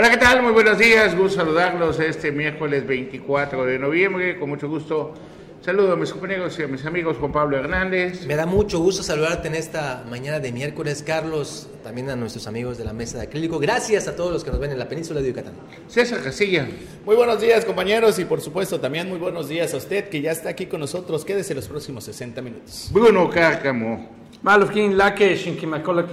Hola, ¿qué tal? Muy buenos días. Gusto saludarlos este miércoles 24 de noviembre. Con mucho gusto Saludos a mis compañeros y a mis amigos Juan Pablo Hernández. Me da mucho gusto saludarte en esta mañana de miércoles, Carlos, también a nuestros amigos de la mesa de acrílico. Gracias a todos los que nos ven en la península de Yucatán. César Casilla. Muy buenos días, compañeros, y por supuesto también muy buenos días a usted que ya está aquí con nosotros. Quédese los próximos 60 minutos. Bruno Cárcamo. Malufkin Laque, Shinkimakola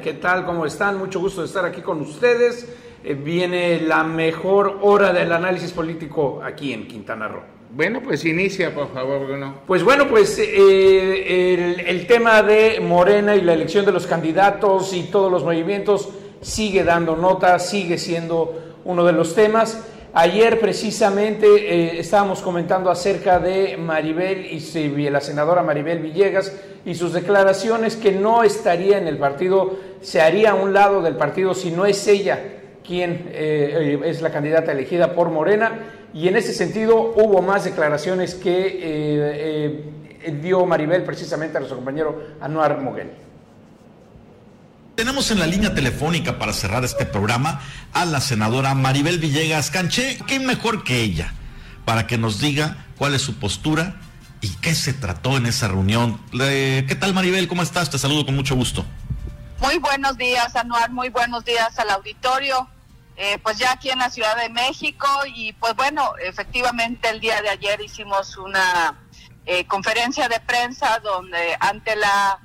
¿qué tal? ¿Cómo están? Mucho gusto de estar aquí con ustedes. Eh, viene la mejor hora del análisis político aquí en Quintana Roo. Bueno, pues inicia, por favor, Bruno. Pues bueno, pues eh, el, tema de Morena y la elección de los candidatos y todos los movimientos sigue dando nota, sigue siendo uno de los temas. Ayer precisamente eh, estábamos comentando acerca de Maribel y la senadora Maribel Villegas y sus declaraciones que no estaría en el partido, se haría a un lado del partido si no es ella quien eh, es la candidata elegida por Morena y en ese sentido hubo más declaraciones que eh, eh, dio Maribel precisamente a nuestro compañero Anuar Moguel. Tenemos en la línea telefónica para cerrar este programa a la senadora Maribel Villegas Canché, ¿qué mejor que ella? Para que nos diga cuál es su postura y qué se trató en esa reunión. ¿Qué tal Maribel? ¿Cómo estás? Te saludo con mucho gusto. Muy buenos días, Anuar. Muy buenos días al auditorio. Eh, pues ya aquí en la Ciudad de México y pues bueno, efectivamente el día de ayer hicimos una eh, conferencia de prensa donde ante la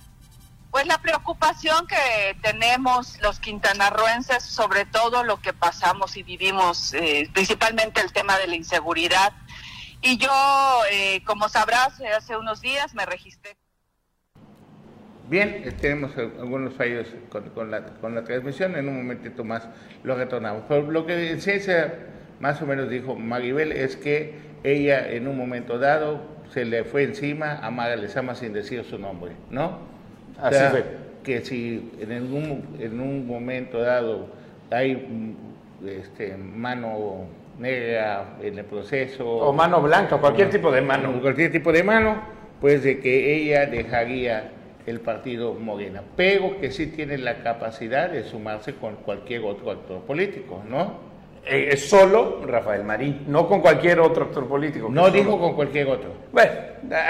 pues la preocupación que tenemos los quintanarroenses sobre todo lo que pasamos y vivimos, eh, principalmente el tema de la inseguridad. Y yo, como sabrás, hace unos días me registré. Bien, eh, tenemos algunos fallos con, la, con, la, transmisión, en un momentito más lo retornamos. Pero lo que en ciencia más o menos dijo Maribel es que ella en un momento dado se le fue encima a Mara Lezama sin decir su nombre, ¿no? Así fue. Que si en un, en un momento dado hay este, mano negra en el proceso. O mano blanca, cualquier tipo de mano. Cualquier tipo de mano, pues de que ella dejaría el partido Morena, pero que sí tiene la capacidad de sumarse con cualquier otro actor político, ¿no? Eh, es solo Rafael Marín, no con cualquier otro actor político. No dijo con cualquier otro. Bueno,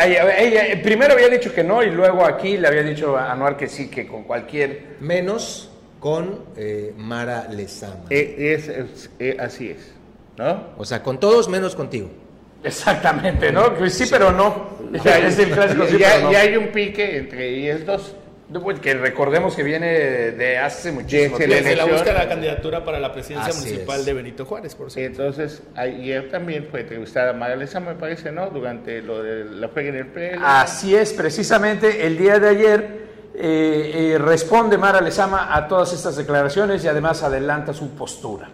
ella, primero había dicho que no y luego aquí le había dicho a Anuar que sí, que con cualquier... Menos con eh, Mara Lezama. Eh, es, así es, ¿no? O sea, con todos menos contigo. Exactamente, ¿no? sí, pero no. Ya, es el clásico, ya, hay un pique entre ellos dos. Pues, que recordemos que viene de hace muchísimo tiempo. Se la busca la candidatura para la presidencia municipal de Benito Juárez, por cierto. Entonces, ayer también fue entrevistada María me parece, ¿no? Durante lo de la pega en el pelo. Así es, precisamente el día de ayer eh, eh, responde Mara Lezama a todas estas declaraciones y además adelanta su postura.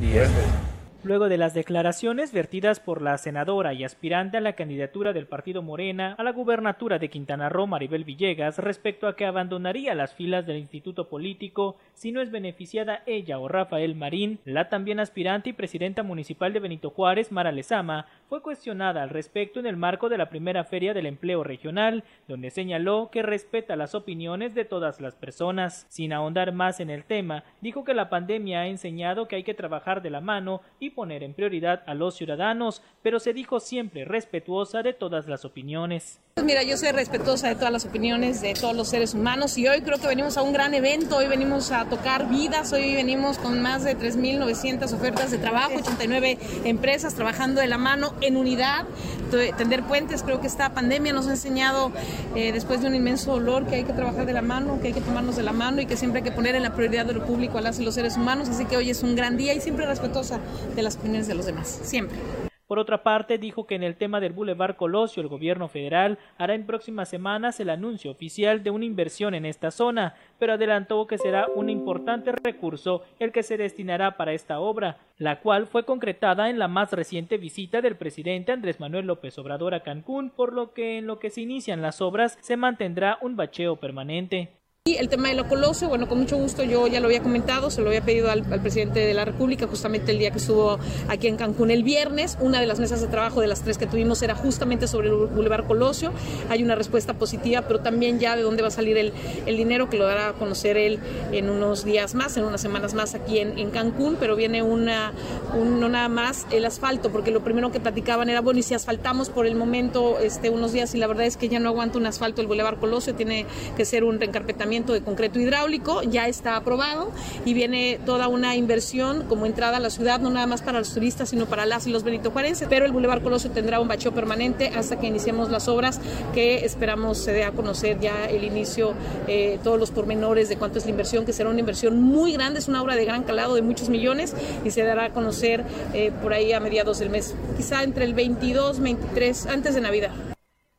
Y este. Luego de las declaraciones vertidas por la senadora y aspirante a la candidatura del partido Morena a la gubernatura de Quintana Roo, Maribel Villegas, respecto a que abandonaría las filas del instituto político si no es beneficiada ella o Rafael Marín, la también aspirante y presidenta municipal de Benito Juárez, Mara Lezama, fue cuestionada al respecto en el marco de la primera feria del empleo regional, donde señaló que respeta las opiniones de todas las personas. Sin ahondar más en el tema, dijo que la pandemia ha enseñado que hay que trabajar de la mano y poner en prioridad a los ciudadanos, pero se dijo siempre respetuosa de todas las opiniones. Pues mira, yo soy respetuosa de todas las opiniones de todos los seres humanos y hoy creo que venimos a un gran evento, hoy venimos a tocar vidas, hoy venimos con más de 3.900 ofertas de trabajo, 89 empresas trabajando de la mano en unidad, tender puentes, creo que esta pandemia nos ha enseñado eh, después de un inmenso dolor que hay que trabajar de la mano, que hay que tomarnos de la mano y que siempre hay que poner en la prioridad de lo público a las y los seres humanos, así que hoy es un gran día y siempre respetuosa de las opiniones de los demás, siempre. Por otra parte, dijo que en el tema del Boulevard Colosio el gobierno federal hará en próximas semanas el anuncio oficial de una inversión en esta zona, pero adelantó que será un importante recurso el que se destinará para esta obra, la cual fue concretada en la más reciente visita del presidente Andrés Manuel López Obrador a Cancún, por lo que en lo que se inician las obras se mantendrá un bacheo permanente. Y el tema de la Colosio, bueno, con mucho gusto yo ya lo había comentado, se lo había pedido al, presidente de la República justamente el día que estuvo aquí en Cancún el viernes. Una de las mesas de trabajo de las tres que tuvimos era justamente sobre el Boulevard Colosio. Hay una respuesta positiva, pero también ya de dónde va a salir el, el dinero, que lo dará a conocer él en unos días más, en unas semanas más aquí en, en Cancún, pero viene una, un, no nada más el asfalto, porque lo primero que platicaban era, bueno, y si asfaltamos por el momento este, unos días, y la verdad es que ya no aguanta un asfalto el Boulevard Colosio, tiene que ser un reencarpetamiento de concreto hidráulico, ya está aprobado y viene toda una inversión como entrada a la ciudad, no nada más para los turistas, sino para las y los Benito Juárez, pero el Boulevard Colosio tendrá un bacheo permanente hasta que iniciemos las obras que esperamos se dé a conocer ya el inicio, eh, todos los pormenores de cuánto es la inversión, que será una inversión muy grande, es una obra de gran calado de muchos millones y se dará a conocer eh, por ahí a mediados del mes, quizá entre el 22, 23, antes de Navidad.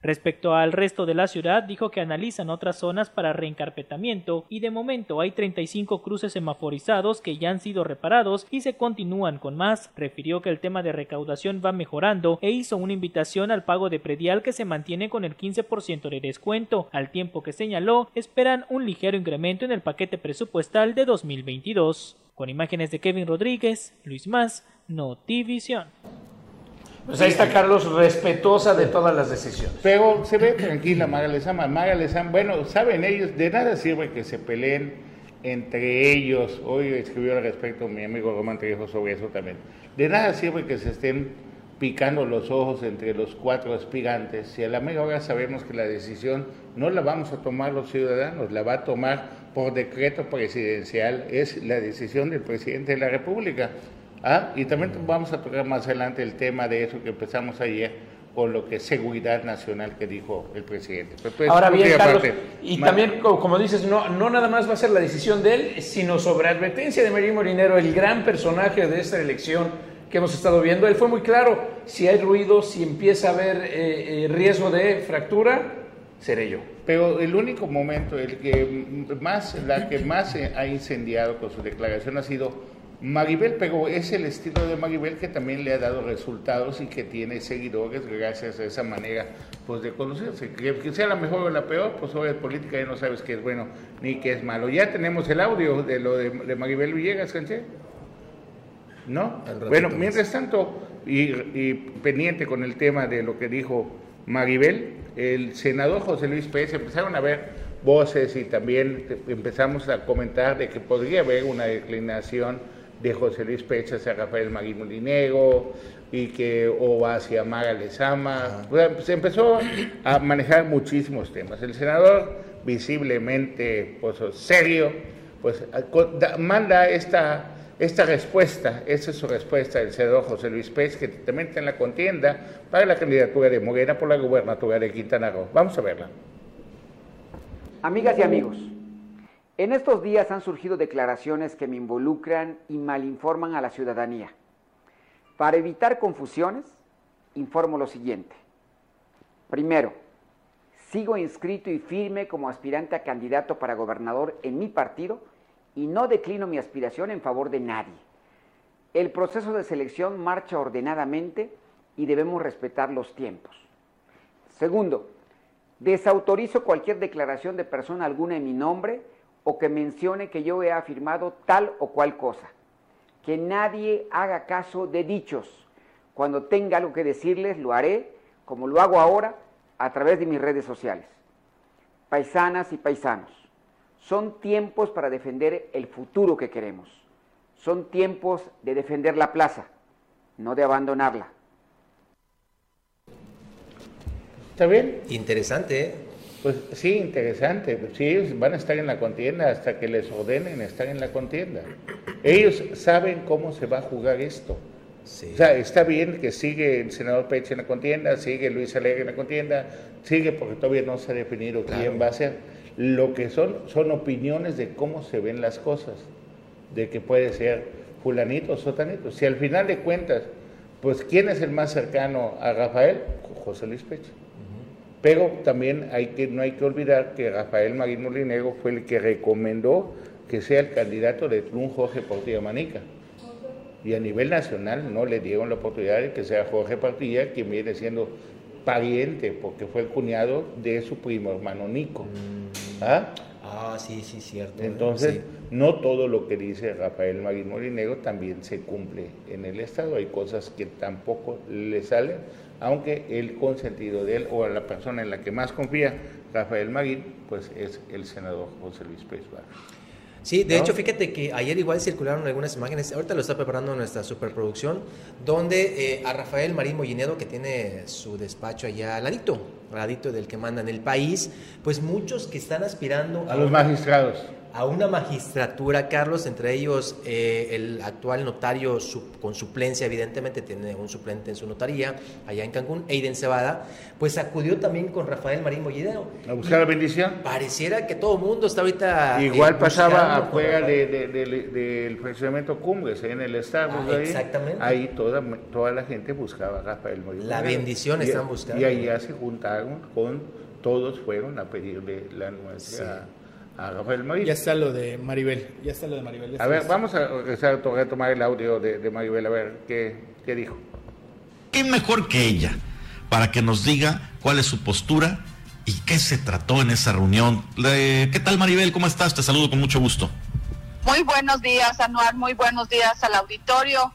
Respecto al resto de la ciudad, dijo que analizan otras zonas para reencarpetamiento y de momento hay 35 cruces semaforizados que ya han sido reparados y se continúan con más. Refirió que el tema de recaudación va mejorando e hizo una invitación al pago de predial que se mantiene con el 15% de descuento, al tiempo que señaló esperan un ligero incremento en el paquete presupuestal de 2022. Con imágenes de Kevin Rodríguez, Luis Más, Notivisión. Pues ahí está Carlos, respetuosa de todas las decisiones. Pero se ve tranquila Maga Lezama. Maga Lezama, bueno, saben ellos, de nada sirve que se peleen entre ellos. Hoy escribió al respecto mi amigo Román Trejo sobre eso también. De nada sirve que se estén picando los ojos entre los cuatro aspirantes. Si a la media hora sabemos que la decisión no la vamos a tomar los ciudadanos, la va a tomar por decreto presidencial, es la decisión del presidente de la República. ¿Ah? Y también vamos a tocar más adelante el tema de eso que empezamos ayer con lo que es seguridad nacional que dijo el presidente. Pues, Ahora bien, Carlos, y también, como dices, no, no nada más va a ser la decisión de él, sino sobre advertencia de María Morinero, el gran personaje de esta elección que hemos estado viendo. Él fue muy claro, si hay ruido, si empieza a haber eh, eh, riesgo de fractura, seré yo. Pero el único momento, el que más, la que más ha incendiado con su declaración ha sido Maribel, pero es el estilo de Maribel que también le ha dado resultados y que tiene seguidores gracias a esa manera pues, de conocerse. Que, sea la mejor o la peor, pues sobre política ya no sabes qué es bueno ni qué es malo. Ya tenemos el audio de lo de, Maribel Villegas. ¿No? Bueno, mientras tanto, y, y, pendiente con el tema de lo que dijo Maribel, el senador José Luis Pérez empezaron a ver voces y también empezamos a comentar de que podría haber una declinación de José Luis Pecha hacia Rafael Magui Molinego y que o hacia Maga Lezama. se empezó a manejar muchísimos temas. El senador, visiblemente pues, serio, pues manda esta, esta respuesta, esta es su respuesta del senador José Luis Pérez, que también está en la contienda para la candidatura de Morena por la gubernatura de Quintana Roo. Vamos a verla. Amigas y amigos, en estos días han surgido declaraciones que me involucran y malinforman a la ciudadanía. Para evitar confusiones, informo lo siguiente. Primero, sigo inscrito y firme como aspirante a candidato para gobernador en mi partido y no declino mi aspiración en favor de nadie. El proceso de selección marcha ordenadamente y debemos respetar los tiempos. Segundo, desautorizo cualquier declaración de persona alguna en mi nombre o que mencione que yo he afirmado tal o cual cosa. Que nadie haga caso de dichos. Cuando tenga algo que decirles, lo haré, como lo hago ahora, a través de mis redes sociales. Paisanas y paisanos, son tiempos para defender el futuro que queremos. Son tiempos de defender la plaza, no de abandonarla. ¿Está bien? Interesante, ¿eh? Pues sí, interesante. Sí, ellos van a estar en la contienda hasta que les ordenen estar en la contienda. Ellos saben cómo se va a jugar esto. O sea, está bien que sigue el senador Peche en la contienda, sigue Luis Alegre en la contienda, sigue porque todavía no se ha definido quién va a ser. Lo que son son opiniones de cómo se ven las cosas, de que puede ser fulanito o sotanito. Si al final de cuentas, pues ¿quién es el más cercano a Rafael? José Luis Peche. Pero también hay que, no hay que olvidar que Rafael Marín Molinero fue el que recomendó que sea el candidato de Trun Jorge Portilla Manica. Y a nivel nacional no le dieron la oportunidad de que sea Jorge Portilla, quien viene siendo pariente, porque fue el cuñado de su primo hermano Nico. Mm. ¿Ah? Ah, sí, sí, cierto. Entonces, Sí. no todo lo que dice Rafael Marín Molinero también se cumple en el Estado. Hay cosas que tampoco le salen, aunque el consentido de él o la persona en la que más confía, Rafael Marín, pues es el senador José Luis Pérez Barrio. Sí, de ¿no? hecho, fíjate que ayer igual circularon algunas imágenes, ahorita lo está preparando nuestra superproducción, donde eh, a Rafael Marín Mollinedo, que tiene su despacho allá al ladito, al ladito del que manda en el país, pues muchos que están aspirando A los una- magistrados. A una magistratura, Carlos, entre ellos eh, el actual notario con suplencia, evidentemente tiene un suplente en su notaría allá en Cancún, Eiden Cebada, pues acudió también con Rafael Marín Mollinero. A buscar la bendición. Pareciera que todo el mundo está ahorita... eh, Igual pasaba buscando con afuera Rafael. de- de- de- del Cumbres, en el Starbucks. Ah, ahí, exactamente. Ahí toda, toda la gente buscaba a Rafael Morillo. La bendición Y- están buscando. Y ya se juntaron con, todos fueron a pedirle la nuestra a Rafael Morillo. Ya está lo de Maribel. Ya está lo de Maribel. ya A ver, vamos a regresar a to- retomar el audio de, de Maribel, a ver qué, qué dijo. ¿Quién mejor que ella para que nos diga cuál es su postura y qué se trató en esa reunión? ¿Qué tal Maribel? ¿Cómo estás? Te saludo con mucho gusto. Muy buenos días, Anuar, muy buenos días al auditorio.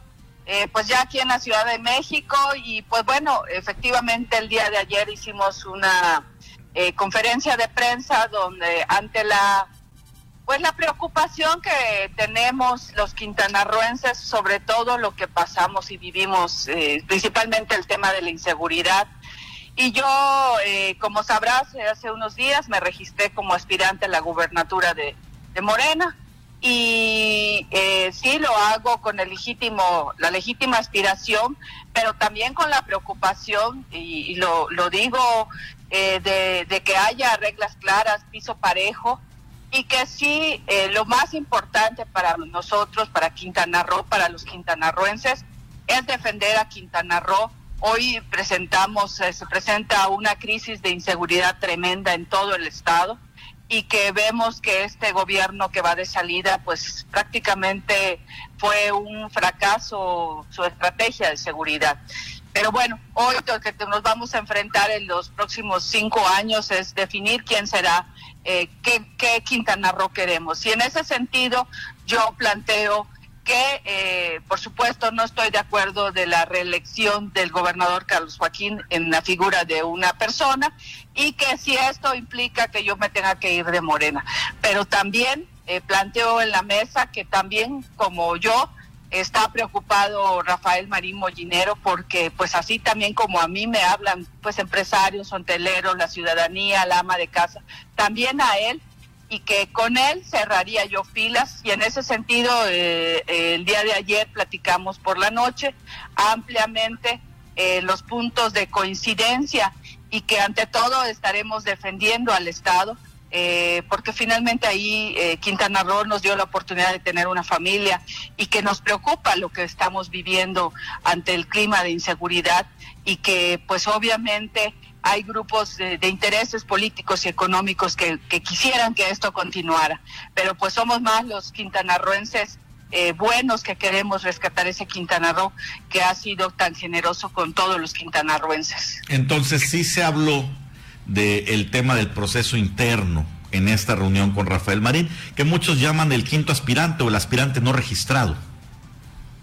Eh, pues ya aquí en la Ciudad de México y pues bueno, efectivamente el día de ayer hicimos una eh, conferencia de prensa donde ante la pues la preocupación que tenemos los quintanarroenses sobre todo lo que pasamos y vivimos, eh, principalmente el tema de la inseguridad. Y yo, eh, como sabrás, eh, hace unos días me registré como aspirante a la gubernatura de, de Morena y eh, sí lo hago con el legítimo, la legítima aspiración, pero también con la preocupación y, y lo, lo digo eh, de, que haya reglas claras, piso parejo y que sí eh, lo más importante para nosotros, para Quintana Roo, para los quintanarroenses, es defender a Quintana Roo. Hoy presentamos, eh, se presenta una crisis de inseguridad tremenda en todo el estado y que vemos que este gobierno que va de salida, pues prácticamente fue un fracaso su estrategia de seguridad. Pero bueno, hoy lo que nos vamos a enfrentar en los próximos cinco años es definir quién será, eh, qué, qué Quintana Roo queremos. Y en ese sentido, yo planteo que, eh, por supuesto, no estoy de acuerdo de la reelección del gobernador Carlos Joaquín en la figura de una persona y que si esto implica que yo me tenga que ir de Morena. Pero también eh, planteo en la mesa que también, como yo, está preocupado Rafael Marín Mollinero porque pues así también como a mí me hablan pues empresarios, hoteleros, la ciudadanía, la ama de casa, también a él y que con él cerraría yo filas. Y en ese sentido eh, el día de ayer platicamos por la noche ampliamente eh, los puntos de coincidencia y que ante todo estaremos defendiendo al Estado eh, porque finalmente ahí eh, Quintana Roo nos dio la oportunidad de tener una familia y que nos preocupa lo que estamos viviendo ante el clima de inseguridad y que pues obviamente hay grupos de, intereses políticos y económicos que, que, quisieran que esto continuara, pero pues somos más los quintanarroenses eh, buenos que queremos rescatar ese Quintana Roo que ha sido tan generoso con todos los quintanarroenses. Entonces sí se habló del tema del proceso interno en esta reunión con Rafael Marín, que muchos llaman el quinto aspirante o el aspirante no registrado.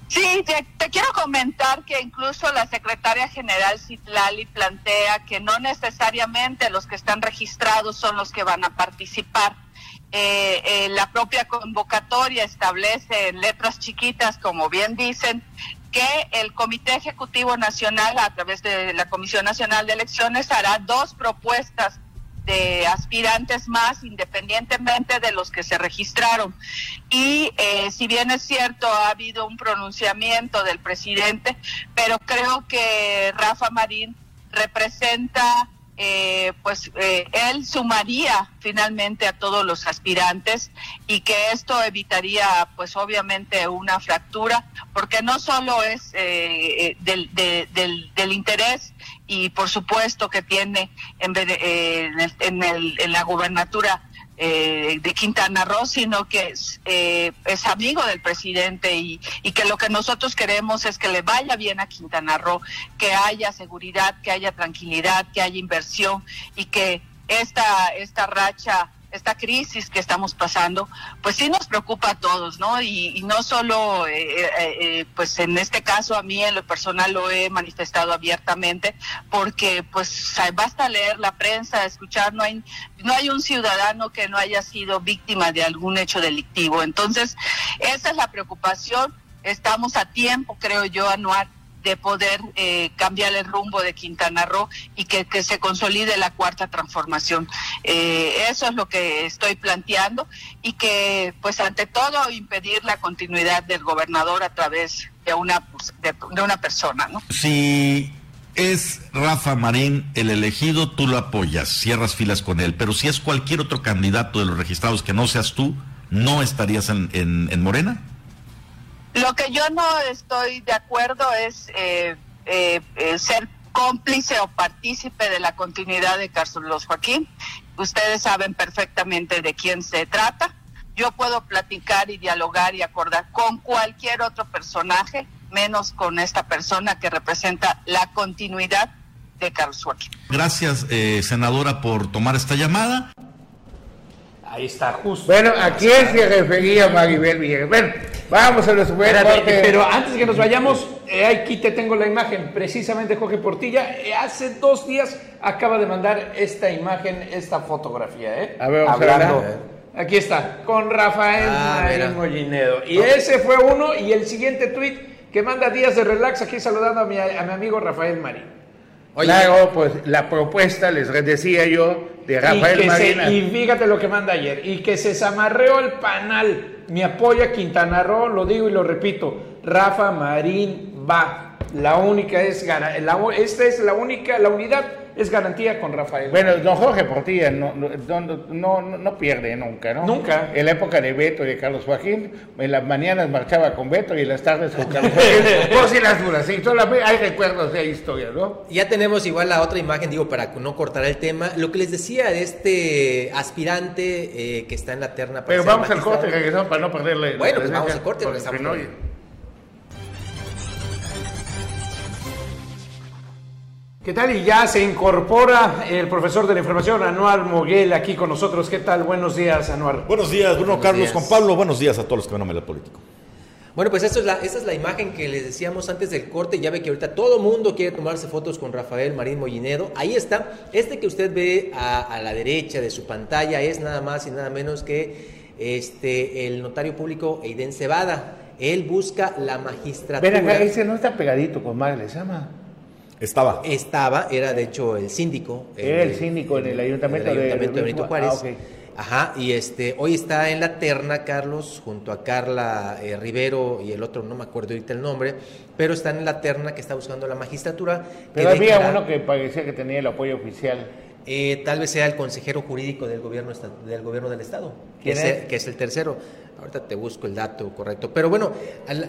Sí, te, te, quiero comentar que incluso la secretaria general Citlali plantea que no necesariamente los que están registrados son los que van a participar. Eh, eh, la propia convocatoria establece en letras chiquitas, como bien dicen, que el Comité Ejecutivo Nacional, a través de la Comisión Nacional de Elecciones, hará dos propuestas de aspirantes más, independientemente de los que se registraron. Y eh, si bien es cierto, ha habido un pronunciamiento del presidente, pero creo que Rafa Marín representa, eh, pues eh, él sumaría finalmente a todos los aspirantes y que esto evitaría, pues obviamente, una fractura, porque no solo es eh, del, de, del, del interés y por supuesto que tiene en, eh, en, el, en, el, en, la gubernatura eh, de Quintana Roo, sino que es, eh, es amigo del presidente y, y, que lo que nosotros queremos es que le vaya bien a Quintana Roo, que haya seguridad, que haya tranquilidad, que haya inversión y que esta, esta racha esta crisis que estamos pasando, pues sí nos preocupa a todos, ¿no? Y, no solo, eh, eh, eh, pues en este caso a mí en lo personal lo he manifestado abiertamente, porque pues basta leer la prensa, escuchar, no hay, no hay un ciudadano que no haya sido víctima de algún hecho delictivo. Entonces, esa es la preocupación. Estamos a tiempo, creo yo, anual de poder eh, cambiar el rumbo de Quintana Roo y que, se consolide la cuarta transformación. Eh, eso es lo que estoy planteando y que, pues, ante todo, impedir la continuidad del gobernador a través de una, de, una persona, ¿no? Si es Rafa Marín el elegido, tú lo apoyas, cierras filas con él, pero si es cualquier otro candidato de los registrados que no seas tú, ¿no estarías en, en Morena? Lo que yo no estoy de acuerdo es eh, eh, eh, ser cómplice o partícipe de la continuidad de Carlos Joaquín. Ustedes saben perfectamente de quién se trata. Yo puedo platicar y dialogar y acordar con cualquier otro personaje, menos con esta persona que representa la continuidad de Carlos Joaquín. Gracias, senadora, por tomar esta llamada. Ahí está, justo. Bueno, ¿a quién se refería Maribel Villegas? Bueno, vamos a los Pero antes que nos vayamos, eh, aquí te tengo la imagen. Precisamente Jorge Portilla, eh, hace dos días acaba de mandar esta imagen, esta fotografía, ¿eh? A ver, vamos Hablando. Aquí está, con Rafael ah, Mollinedo. Y ese fue uno, y el siguiente tweet que manda Días de Relax, aquí saludando a mi, a mi amigo Rafael Marín. Claro, pues la propuesta, les decía yo, de Rafael Marina. y fíjate lo que manda ayer, y que se zamarreó el panal. Me apoya Quintana Roo, lo digo y lo repito, Rafa Marín va. La única es, la, esta es la única, la unidad es garantía con Rafael. Bueno, don Jorge Portilla no, no, no, pierde nunca, ¿no? Nunca. En la época de Beto y de Carlos Joaquín, en las mañanas marchaba con Beto y en las tardes con Carlos Joaquín. Pues sí, las duras, sí, hay recuerdos de historia, ¿no? Ya tenemos igual la otra imagen, digo, para no cortar el tema. Lo que les decía de este aspirante eh, que está en la terna. Pero vamos al corte, regresamos para no perderle. Bueno, pues vamos al corte, regresamos. ¿Qué tal? Y ya se incorpora el profesor de la información, Anuar Moguel, aquí con nosotros. ¿Qué tal? Buenos días, Anuar. Buenos días, Bruno Carlos, con Pablo. Buenos días a todos los que van a el político. Bueno, pues esto es la, esta es la imagen que les decíamos antes del corte. Ya ve que ahorita todo mundo quiere tomarse fotos con Rafael Marín Mollinedo. Ahí está. Este que usted ve a, la derecha de su pantalla es nada más y nada menos que este, el notario público Eiden Cebada. Él busca la magistratura. Ven acá, ese no está pegadito con Madre, se llama. Estaba. Estaba, era de hecho el síndico. Era el, síndico en el ayuntamiento, de, Benito Juárez. Ah, Ajá, y este, hoy está en la terna, Carlos, junto a Carla eh, Rivero y el otro, no me acuerdo ahorita el nombre, pero están en la terna que está buscando la magistratura. Pero había uno que parecía que tenía el apoyo oficial. Eh, tal vez sea el consejero jurídico del gobierno, del gobierno del Estado, que es, que es el tercero. Ahorita te busco el dato correcto. Pero bueno,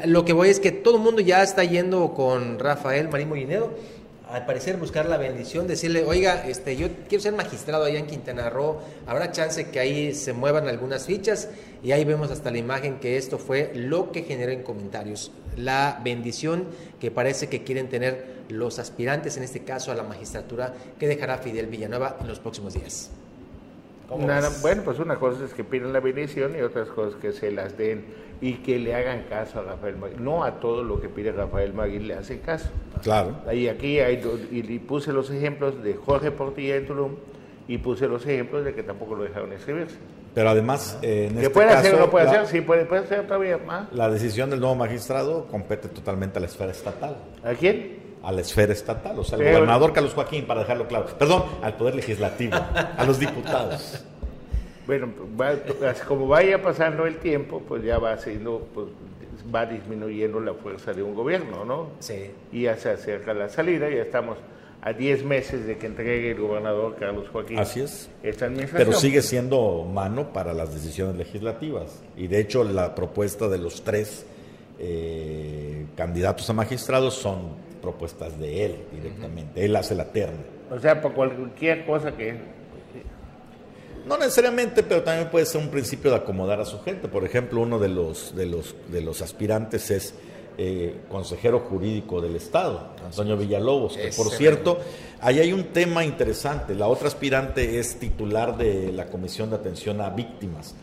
lo que voy es que todo el mundo ya está yendo con Rafael Marín Mollinedo al parecer buscar la bendición, decirle, oiga, este, yo quiero ser magistrado allá en Quintana Roo, habrá chance que ahí se muevan algunas fichas y ahí vemos hasta la imagen que esto fue lo que generó en comentarios, la bendición que parece que quieren tener los aspirantes, en este caso a la magistratura, que dejará Fidel Villanueva en los próximos días. Bueno, pues una cosa es que piden la bendición y otras cosas que se las den y que le hagan caso a Rafael Maguín. No a todo lo que pide Rafael Maguín le hacen caso. Claro. Ahí aquí hay, y, puse los ejemplos de Jorge Portilla en Tulum y puse los ejemplos de que tampoco lo dejaron escribirse. Pero además, eh, en ¿Que este puede hacer o no puede hacer? Sí, puede, puede hacer todavía más. La decisión del nuevo magistrado compete totalmente a la esfera estatal. ¿A quién? A la esfera estatal, o sea, al gobernador Carlos Joaquín, para dejarlo claro. Perdón, al Poder Legislativo, a los diputados. Bueno, como vaya pasando el tiempo, pues ya va siendo, pues va disminuyendo la fuerza de un gobierno, ¿no? Sí. Y ya se acerca la salida, ya estamos a 10 meses de que entregue el gobernador Carlos Joaquín. Así es. Esta administración. Pero sigue siendo mano para las decisiones legislativas. Y de hecho la propuesta de los tres eh, candidatos a magistrados son propuestas de él directamente. Él hace la terna. O sea, por cualquier cosa que no necesariamente, pero también puede ser un principio de acomodar a su gente. Por ejemplo, uno de los, de los, de los aspirantes es eh, consejero jurídico del Estado, Antonio Villalobos. Que, por cierto, ahí hay un tema interesante. La otra aspirante es titular de la Comisión de Atención a Víctimas.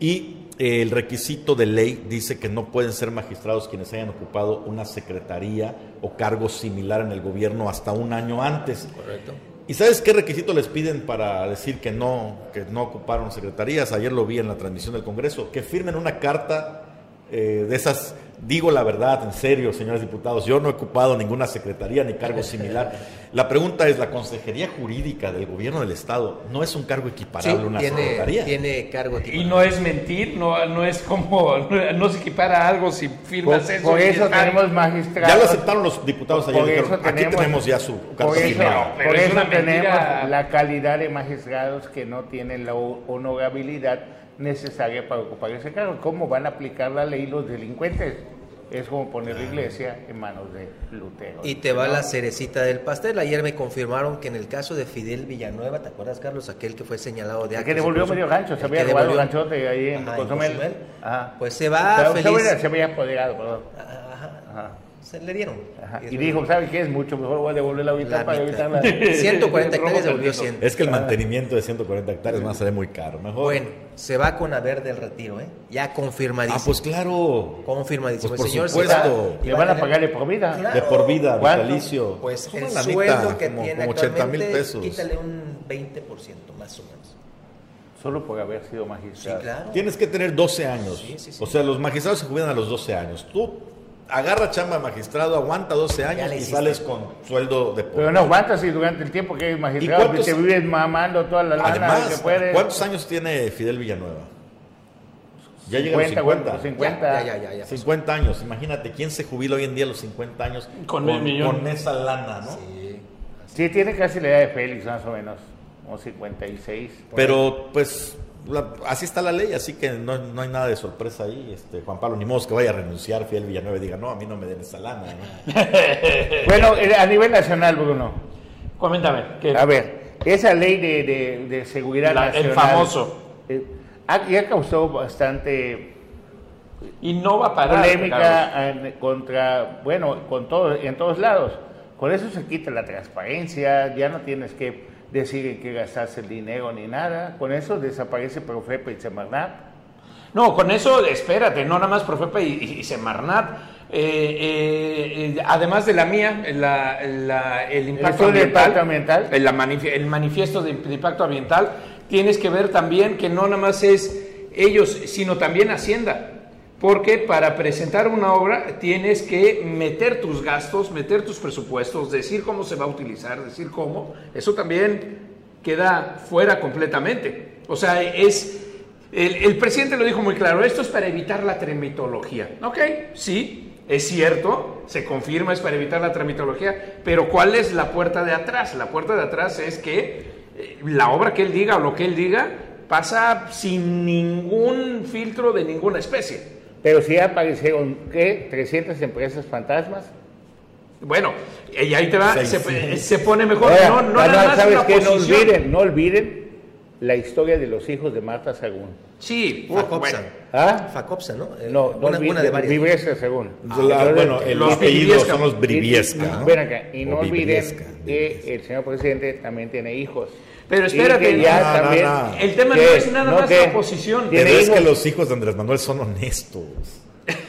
Y el requisito de ley dice que no pueden ser magistrados quienes hayan ocupado una secretaría o cargo similar en el gobierno hasta un año antes. Correcto. ¿Y sabes qué requisito les piden para decir que no, que no ocuparon secretarías? Ayer lo vi en la transmisión del Congreso, que firmen una carta eh, de esas, digo la verdad, en serio, señores diputados, yo no he ocupado ninguna secretaría ni cargo similar. La pregunta es, ¿la Consejería Jurídica del Gobierno del Estado no es un cargo equiparable a una tiene, secretaría? tiene cargo Y no es mentir, no, no es como, no, se equipara a algo si Por, firmas eso. por eso tenemos magistrados. Ya lo aceptaron los diputados ayer, Por dijeron, eso aquí tenemos- tenemos ya su carta Por eso, firmada". pero por es eso tenemos la calidad de magistrados que no tienen la ho- honorabilidad necesaria para ocupar ese cargo. ¿Cómo van a aplicar la ley los delincuentes? Es como poner la iglesia en manos de Lutero. Y te va la cerecita del pastel. Ayer me confirmaron que en el caso de Fidel Villanueva, ¿te acuerdas, Carlos? Aquel que fue señalado de El actos que devolvió medio gancho, se había robado el devolvió- ganchote ahí en Cozumel. Ajá. Pues se va se feliz. Se había apoderado, perdón. Ajá. Ajá. Se le dieron. Ajá. Y dijo, ¿sabe qué? Es mucho mejor voy a devolver la mitad La para mitad. evitar la... 140 el robo hectáreas devolvió perdido. 100. Es que el mantenimiento de 140 hectáreas va a salir muy caro. Mejor. Bueno, se va con haber del retiro, ¿eh? Ya confirmadísimo. Ah, pues claro. confirmadísimo. Pues por el señor se supuesto. va y Le va van a tener- pagarle por vida. Claro. De por vida, vitalicio. Pues Una el lanita, sueldo que como- tiene como 80 mil pesos. quítale un 20% más o menos. Solo por haber sido Sí, magistrado. claro. Tienes que tener 12 años. Sí, sí, sí. O sea, los magistrados se jubilan a los 12 años. Tú agarra chamba magistrado, aguanta 12 años y sales con sueldo de por Pero no aguantas si durante el tiempo que eres magistrado cuántos- te vives mamando toda la lana que Además, puedes. ¿cuántos años tiene Fidel Villanueva? Ya llega a los 50, bueno, 50. 50. Ya, ya, ya, ya. 50 años, imagínate, ¿quién se jubila hoy en día a los 50 años Con millón. con esa lana, no? Sí. Sí, tiene casi la edad de Félix, más o menos. Como 56. por ahí. Pero pues la- así está la ley, así que no, no hay nada de sorpresa ahí. Este, Juan Pablo, ni modo que vaya a renunciar Fidel Villanueva y diga, no, a mí no me den esa lana. ¿no? Bueno, eh, a nivel nacional, Bruno. Coméntame. ¿qué? A ver, esa ley de, de- de seguridad La- el nacional. famoso. eh, ha- ya causó bastante Y no va a parar. Polémica en- contra, bueno, con todo, en todos lados. Con eso se quita la transparencia, ya no tienes que decir en qué gastarse el dinero ni nada. Con eso desaparece Profepa y Semarnat. No, con eso, espérate, no nada más Profepa y, y- Semarnat. Eh, eh, eh, además de la mía, la- la- el impacto ambiental, el, manifi- el manifiesto de, de impacto ambiental, tienes que ver también que no nada más es ellos, sino también Hacienda. Porque para presentar una obra tienes que meter tus gastos, meter tus presupuestos, decir cómo se va a utilizar, decir cómo. Eso también queda fuera completamente. O sea, es... El, el presidente lo dijo muy claro, esto es para evitar la tramitología. Ok, sí, es cierto, se confirma, es para evitar la tramitología, pero ¿cuál es la puerta de atrás? La puerta de atrás es que eh, la obra que él diga o lo que él diga pasa sin ningún filtro de ninguna especie. Pero sí aparecieron, ¿qué? 300 empresas fantasmas. Bueno, y ahí te va, se, se pone mejor, Ahora, no, no ah, nada más ¿Sabes una qué? No olviden, no olviden la historia de los hijos de Marta Sagún. Sí, Facopsa. bueno. ¿Ah? Facopsa, ¿no? Eh, No, no una, olviden, una de varias. Vibriesca Sagún. La- bueno, el los apellido Briviesca. son los Briviesca. ¿no? ven acá, y no olviden Briviesca, que Briviesca. el señor presidente también tiene hijos. Pero Y espérate, que ya no, también, no. El tema no es nada ¿No más qué? la oposición. Pero es que los hijos de Andrés Manuel son honestos.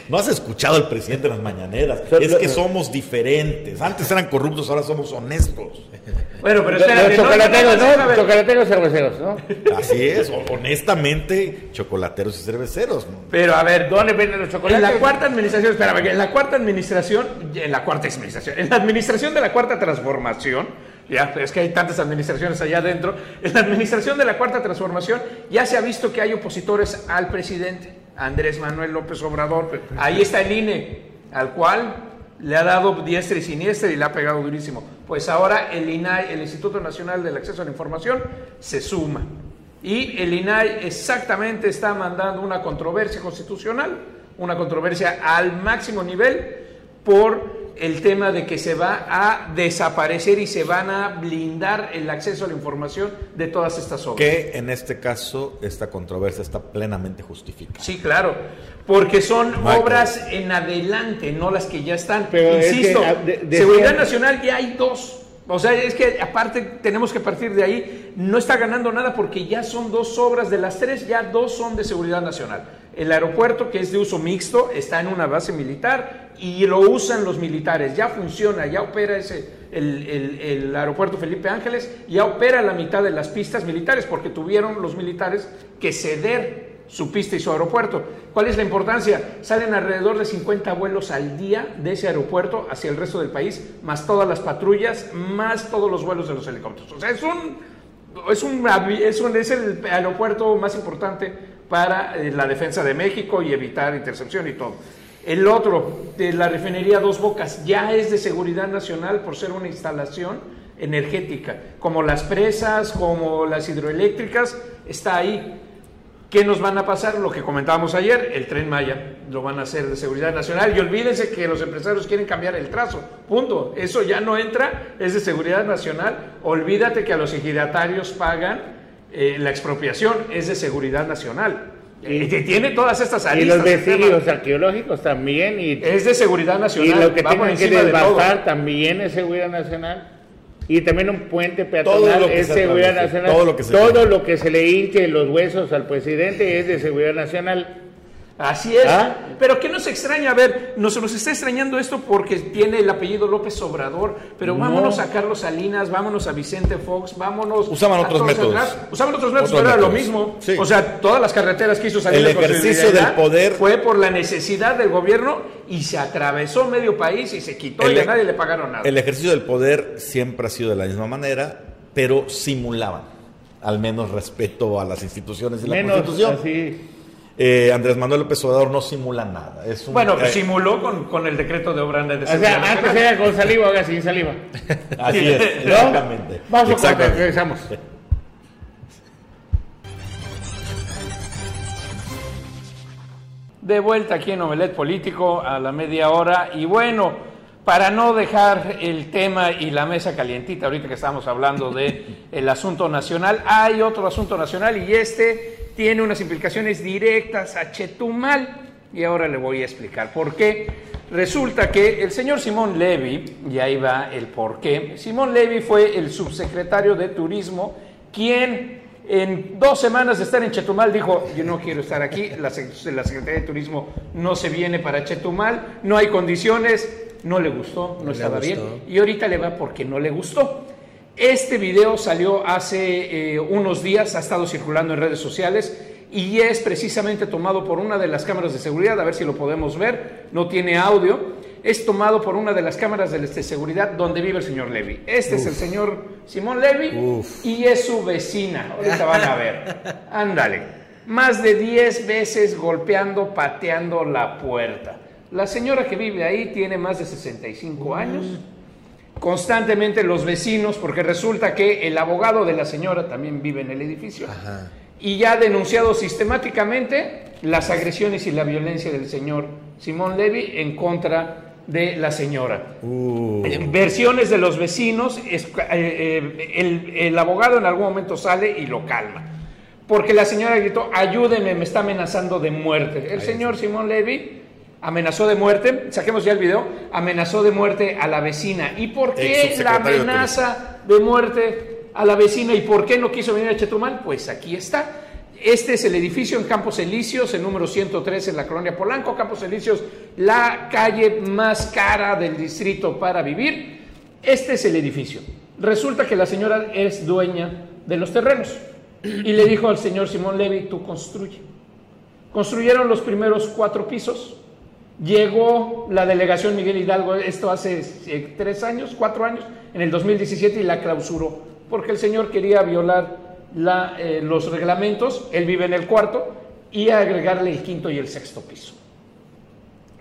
No has escuchado al presidente en las mañaneras. Es que somos diferentes. Antes eran corruptos, ahora somos honestos. Bueno, pero espérate, no, chocolateros, no. Chocolateros cerveceros, ¿no? Así es, honestamente, chocolateros y cerveceros. ¿no? Pero a ver, ¿Dónde venden los en chocolates? la cuarta administración, espérame, en la cuarta administración, en la cuarta administración, en la administración de la cuarta transformación, ya es que hay tantas administraciones allá adentro, en la administración de la cuarta transformación ya se ha visto que hay opositores al presidente, Andrés Manuel López Obrador. Ahí está el INE, al cual le ha dado diestra y siniestra y le ha pegado durísimo. Pues ahora el INAI, el Instituto Nacional del Acceso a la Información, se suma. Y el INAI exactamente está mandando una controversia constitucional, una controversia al máximo nivel por el tema de que se va a desaparecer y se van a blindar el acceso a la información de todas estas obras. Que en este caso esta controversia está plenamente justificada. Sí, claro, porque son Michael. obras en adelante, no las que ya están. Pero es Insisto, que, ah, de- Seguridad Nacional ya hay dos. O sea, es que aparte tenemos que partir de ahí, no está ganando nada porque ya son dos obras de las tres, ya dos son de Seguridad Nacional. El aeropuerto, que es de uso mixto, está en una base militar y lo usan los militares, ya funciona, ya opera ese, el, el- el aeropuerto Felipe Ángeles, ya opera la mitad de las pistas militares porque tuvieron los militares que ceder su pista y su aeropuerto. ¿Cuál es la importancia? Salen alrededor de 50 vuelos al día de ese aeropuerto hacia el resto del país, más todas las patrullas, más todos los vuelos de los helicópteros. O sea, es un, es un, es un- es el aeropuerto más importante para eh, la defensa de México y evitar intercepción y todo. El otro, de la refinería Dos Bocas, ya es de seguridad nacional por ser una instalación energética, como las presas, como las hidroeléctricas, está ahí. ¿Qué nos van a pasar? Lo que comentábamos ayer, el tren Maya lo van a hacer de seguridad nacional y olvídense que los empresarios quieren cambiar el trazo, punto. Eso ya no entra, es de seguridad nacional. Olvídate que a los ejidatarios pagan eh, la expropiación, es de seguridad nacional. Y tiene todas estas Y aristas. los el tema. vestigios arqueológicos también. Y, Es de seguridad y nacional. lo que tienen que de desbastar también es seguridad nacional. Y también un puente peatonal es se seguridad nacional. todo lo que se Todo lo que se le hinche los huesos al presidente es de seguridad nacional. Así es. ¿Ah? Pero ¿qué nos extraña? A ver, nos, nos está extrañando esto porque tiene el apellido López Obrador, pero No. vámonos a Carlos Salinas, vámonos a Vicente Fox, vámonos. Usaban a otros todos métodos. atrás. Usaban otros métodos, Otros pero era lo mismo. Sí. O sea, todas las carreteras que hizo Salinas El ejercicio del poder- fue por la necesidad del gobierno y se atravesó medio país y se quitó y a nadie le pagaron nada. El ejercicio del poder siempre ha sido de la misma manera, pero simulaban al menos respeto a las instituciones y la Menos Constitución. así. Eh, Andrés Manuel López Obrador no simula nada. Es un- bueno, eh, simuló con, con el decreto de obra de O sea, antes era con saliva, ahora sin saliva. Así es, ¿No? exactamente. Vamos a regresamos. De vuelta aquí en Omelet Político a la media hora. Y bueno, para no dejar el tema y la mesa calientita, ahorita que estamos hablando de el asunto nacional, hay otro asunto nacional y este tiene unas implicaciones directas a Chetumal. Y ahora le voy a explicar por qué. Resulta que el señor Simón Levy, y ahí va el por qué, Simón Levy fue el subsecretario de Turismo quien en dos semanas de estar en Chetumal dijo, yo no quiero estar aquí, la, la Secretaría de Turismo no se viene para Chetumal, no hay condiciones, no le gustó, no, estaba bien, y ahorita le va porque no le gustó. Este video salió hace eh, unos días, ha estado circulando en redes sociales y es precisamente tomado por una de las cámaras de seguridad, a ver si lo podemos ver, no tiene audio, es tomado por una de las cámaras de, seguridad donde vive el señor Levy. Este es el señor Simón Levy Uf. y es su vecina, ahorita van a ver, ándale, más de 10 veces golpeando, pateando la puerta. La señora que vive ahí tiene más de 65 años constantemente los vecinos, porque resulta que el abogado de la señora también vive en el edificio y ya ha denunciado sistemáticamente las agresiones y la violencia del señor Simón Levy en contra de la señora. Uh, Versiones de los vecinos, es- eh, eh, el, el abogado en algún momento sale y lo calma. Porque la señora gritó, ayúdeme, me está amenazando de muerte. El señor Simón Levy amenazó de muerte, saquemos ya el video, amenazó de muerte a la vecina. ¿Y por qué la de amenaza de muerte a la vecina y por qué no quiso venir a Chetumal? Pues aquí está. Este es el edificio en Campos Elíseos, el número 103 en la colonia Polanco. Campos Elíseos, la calle más cara del distrito para vivir. Este es el edificio. Resulta que la señora es dueña de los terrenos y le dijo al señor Simón Levy, tú construye. Construyeron los primeros cuatro pisos. Llegó la delegación Miguel Hidalgo, esto hace eh, tres años, cuatro años, en el 2017 y la clausuró, porque el señor quería violar la, eh, los reglamentos, él vive en el cuarto, y agregarle el quinto y el sexto piso.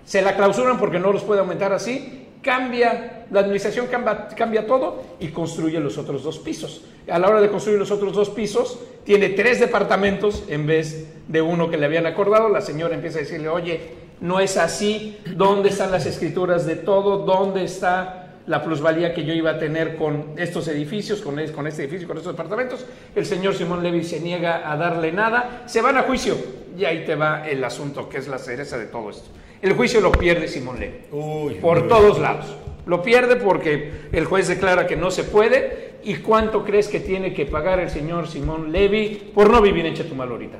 Se la clausuran porque no los puede aumentar así, cambia, la administración cambia todo y construye los otros dos pisos. A la hora de construir los otros dos pisos, tiene tres departamentos en vez de uno que le habían acordado. La señora empieza a decirle, oye, No es así. ¿Dónde están las escrituras de todo? ¿Dónde está la plusvalía que yo iba a tener con estos edificios, con, con este edificio, con estos departamentos? El señor Simón Levy se niega a darle nada. Se van a juicio. Y ahí te va el asunto, que es la cereza de todo esto. El juicio lo pierde Simón Levy. por todos lados. Lo pierde porque el juez declara que no se puede. ¿Y cuánto crees que tiene que pagar el señor Simón Levy por no vivir en Chetumal ahorita?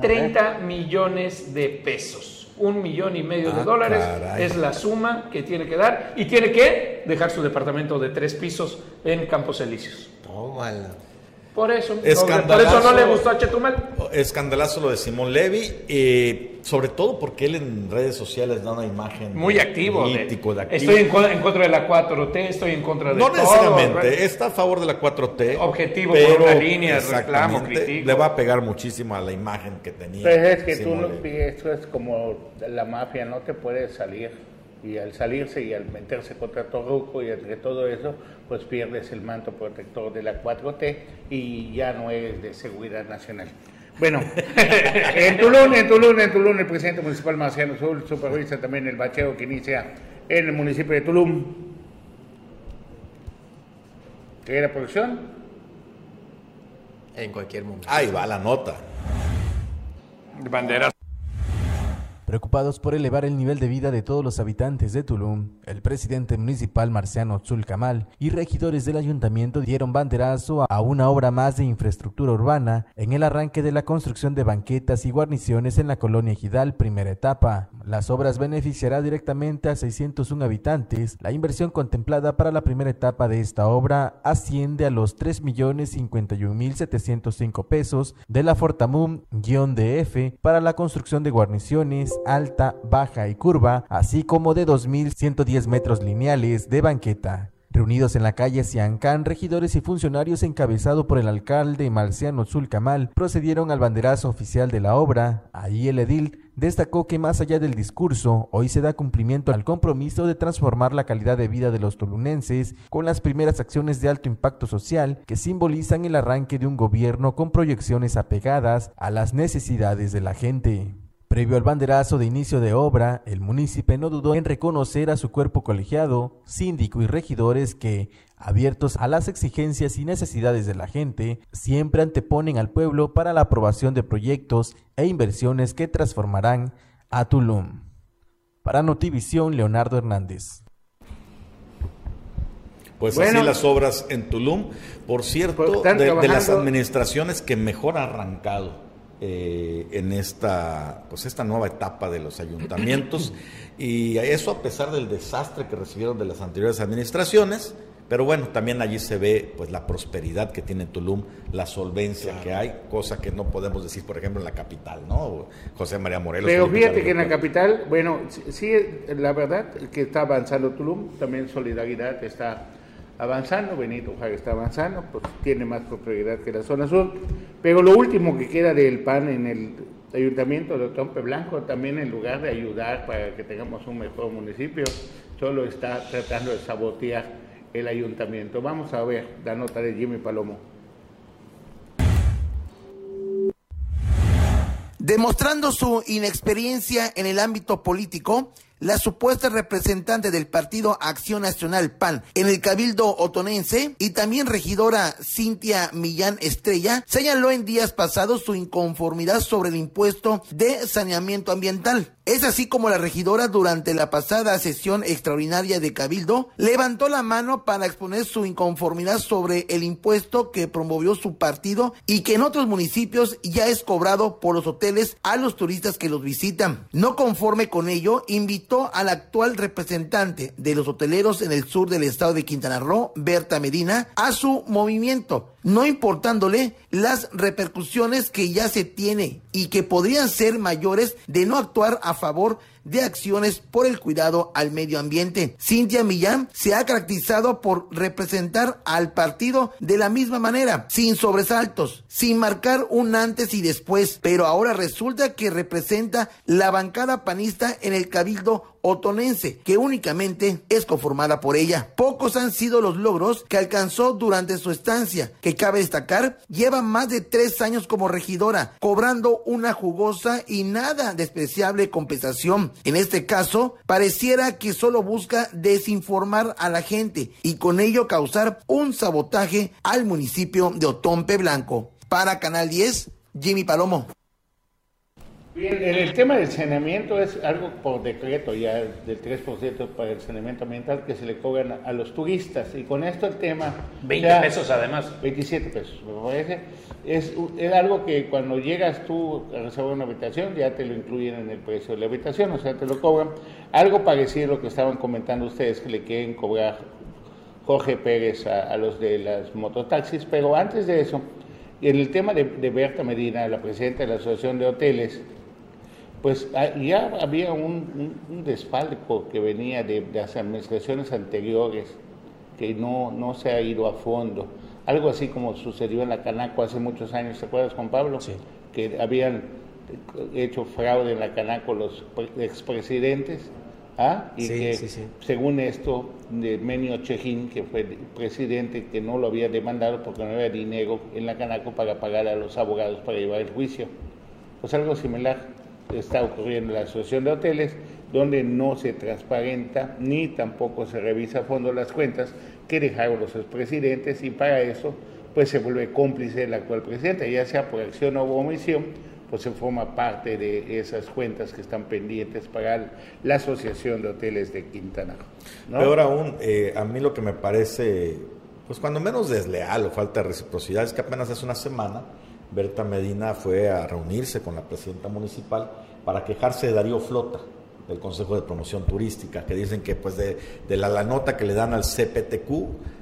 30 millones de pesos. Un millón y medio de Ah, dólares caray. es la suma que tiene que dar y tiene que dejar su departamento de tres pisos en Campos Elíseos. Tómala. Por eso, por eso no le gustó a Chetumal. Escandalazo lo de Simón Levy, eh, sobre todo porque él en redes sociales da una imagen Muy de activo. de- político, de activo. Estoy en, en contra de la 4T, estoy en contra de No todo. necesariamente, está a favor de la 4T. Objetivo por una línea, reclamo, critico. Le va a pegar muchísimo a la imagen que tenía. Pues es que tú, Simón no- Levy. esto es como la mafia, no te puedes salir. Y al salirse y al meterse contra Torruco y entre todo eso, pues pierdes el manto protector de la 4T y ya no es de seguridad nacional. Bueno, en Tulum, en Tulum, en Tulum, el presidente municipal Marciano Sul supervisa también el bacheo que inicia en el municipio de Tulum. ¿Qué era producción? En cualquier momento. Ahí va la nota. Banderas. Preocupados por elevar el nivel de vida de todos los habitantes de Tulum, el presidente municipal Marciano Zulcamal y regidores del ayuntamiento dieron banderazo a una obra más de infraestructura urbana en el arranque de la construcción de banquetas y guarniciones en la colonia Ejidal, primera etapa. Las obras beneficiará directamente a 601 habitantes. La inversión contemplada para la primera etapa de esta obra asciende a los 3.051.705 pesos de la Fortamum-DF para la construcción de guarniciones alta, baja y curva, así como de 2.110 metros lineales de banqueta. Reunidos en la calle Siancán, regidores y funcionarios encabezado por el alcalde Marciano Zulcamal procedieron al banderazo oficial de la obra. Ahí el edil destacó que más allá del discurso, hoy se da cumplimiento al compromiso de transformar la calidad de vida de los tolunenses con las primeras acciones de alto impacto social que simbolizan el arranque de un gobierno con proyecciones apegadas a las necesidades de la gente. Previo al banderazo de inicio de obra, el municipio no dudó en reconocer a su cuerpo colegiado, síndico y regidores que, abiertos a las exigencias y necesidades de la gente, siempre anteponen al pueblo para la aprobación de proyectos e inversiones que transformarán a Tulum. Para Notivisión, Leonardo Hernández. Pues Bueno. así las obras en Tulum. Por cierto, Pues de, de las administraciones que mejor ha arrancado eh, en esta, pues esta nueva etapa de los ayuntamientos. y eso a pesar del desastre que recibieron de las anteriores administraciones. Pero bueno, también allí se ve pues la prosperidad que tiene Tulum, la solvencia que hay, cosa que no podemos decir, por ejemplo, en la capital, ¿no? José María Morelos. Pero fíjate que en la capital, bueno, sí, la verdad que está avanzando Tulum, también Solidaridad está avanzando, Benito Juárez está avanzando, pues tiene más prosperidad que la zona sur. Pero lo último que queda del PAN en el ayuntamiento de Tompe Blanco, también en lugar de ayudar para que tengamos un mejor municipio, solo está tratando de sabotear el ayuntamiento. Vamos a ver la nota de Jimmy Palomo. Demostrando su inexperiencia en el ámbito político, la supuesta representante del Partido Acción Nacional PAN en el Cabildo Otonense y también regidora Cintia Millán Estrella señaló en días pasados su inconformidad sobre el impuesto de saneamiento ambiental. Es así como la regidora durante la pasada sesión extraordinaria de Cabildo levantó la mano para exponer su inconformidad sobre el impuesto que promovió su partido y que en otros municipios ya es cobrado por los hoteles a los turistas que los visitan. No conforme con ello, invitó al actual representante de los hoteleros en el sur del estado de Quintana Roo, Berta Medina, a su movimiento, no importándole las repercusiones que ya se tiene y que podrían ser mayores de no actuar a favor acciones por el cuidado al medio ambiente. Cintia Millán se ha caracterizado por representar al partido de la misma manera, sin sobresaltos, sin marcar un antes y después, pero ahora resulta que representa la bancada panista en el cabildo otonense, que únicamente es conformada por ella. Pocos han sido los logros que alcanzó durante su estancia, que cabe destacar, lleva más de tres años como regidora, cobrando una jugosa y nada despreciable compensación. En este caso, pareciera que solo busca desinformar a la gente y con ello causar un sabotaje al municipio de Otompe Blanco. Para Canal 10, Jimmy Palomo. Bien, el, tema del saneamiento es algo por decreto ya del 3% para el saneamiento ambiental que se le cobran a, los turistas. Y con esto el tema... 20 pesos además. 27 pesos, me parece. Es, es algo que cuando llegas tú a reservar una habitación ya te lo incluyen en el precio de la habitación, o sea, te lo cobran. Algo parecido a lo que estaban comentando ustedes que le quieren cobrar Jorge Pérez a, los de las mototaxis, pero antes de eso, en el tema de, de Berta Medina, la presidenta de la Asociación de Hoteles, pues ah, ya había un, un, que venía de, las administraciones anteriores que no, no se ha ido a fondo. Algo así como sucedió en la Canaco hace muchos años, ¿te acuerdas, Juan Pablo? Sí. Que habían hecho fraude en la Canaco los expresidentes, ¿ah? y que según esto, de Menio Chejín, que fue presidente, que no lo había demandado porque no había dinero en la Canaco para pagar a los abogados para llevar el juicio. Pues algo similar está ocurriendo en la Asociación de Hoteles, donde no se transparenta ni tampoco se revisa a fondo las cuentas que dejaron los expresidentes y para eso pues se vuelve cómplice del actual presidente, ya sea por acción o omisión, pues se forma parte de esas cuentas que están pendientes para la Asociación de Hoteles de Quintana Roo. Peor aún, eh, a mí lo que me parece, pues cuando menos desleal o falta de reciprocidad es que apenas hace una semana Berta Medina fue a reunirse con la presidenta municipal para quejarse de Darío Flota, del Consejo de Promoción Turística, que dicen que pues de, la, nota que le dan al CPTQ,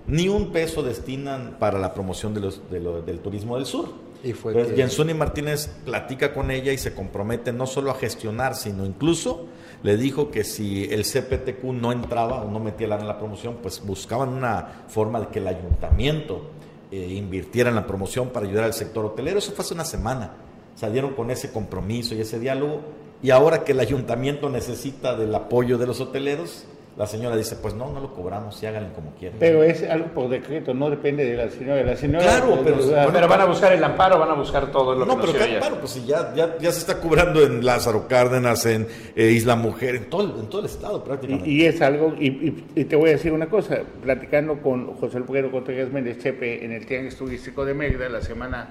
ni un peso destinan para la promoción de los, del turismo del sur. Y fue Jensuni Martínez platica con ella y se compromete no solo a gestionar, sino incluso le dijo que si el CPTQ no entraba o no metía la en la promoción, pues buscaban una forma de que el ayuntamiento eh, invirtiera en la promoción para ayudar al sector hotelero. Eso fue hace una semana. Salieron con ese compromiso y ese diálogo. Y ahora que el ayuntamiento necesita del apoyo de los hoteleros, la señora dice, pues no, no lo cobramos y háganlo como quieran. Pero es algo por decreto, no depende de la señora. La señora claro, pero, pero van a buscar el amparo, van a buscar todo lo no, que No, pero claro, pues si ya, ya, ya, se está cobrando en Lázaro Cárdenas, en eh, Isla Mujer, en todo, en todo el estado prácticamente. Y, es algo, y, te voy a decir una cosa, platicando con José Alpuero Contreras Méndez Chepe en el Tianguis Turístico de Mérida la semana,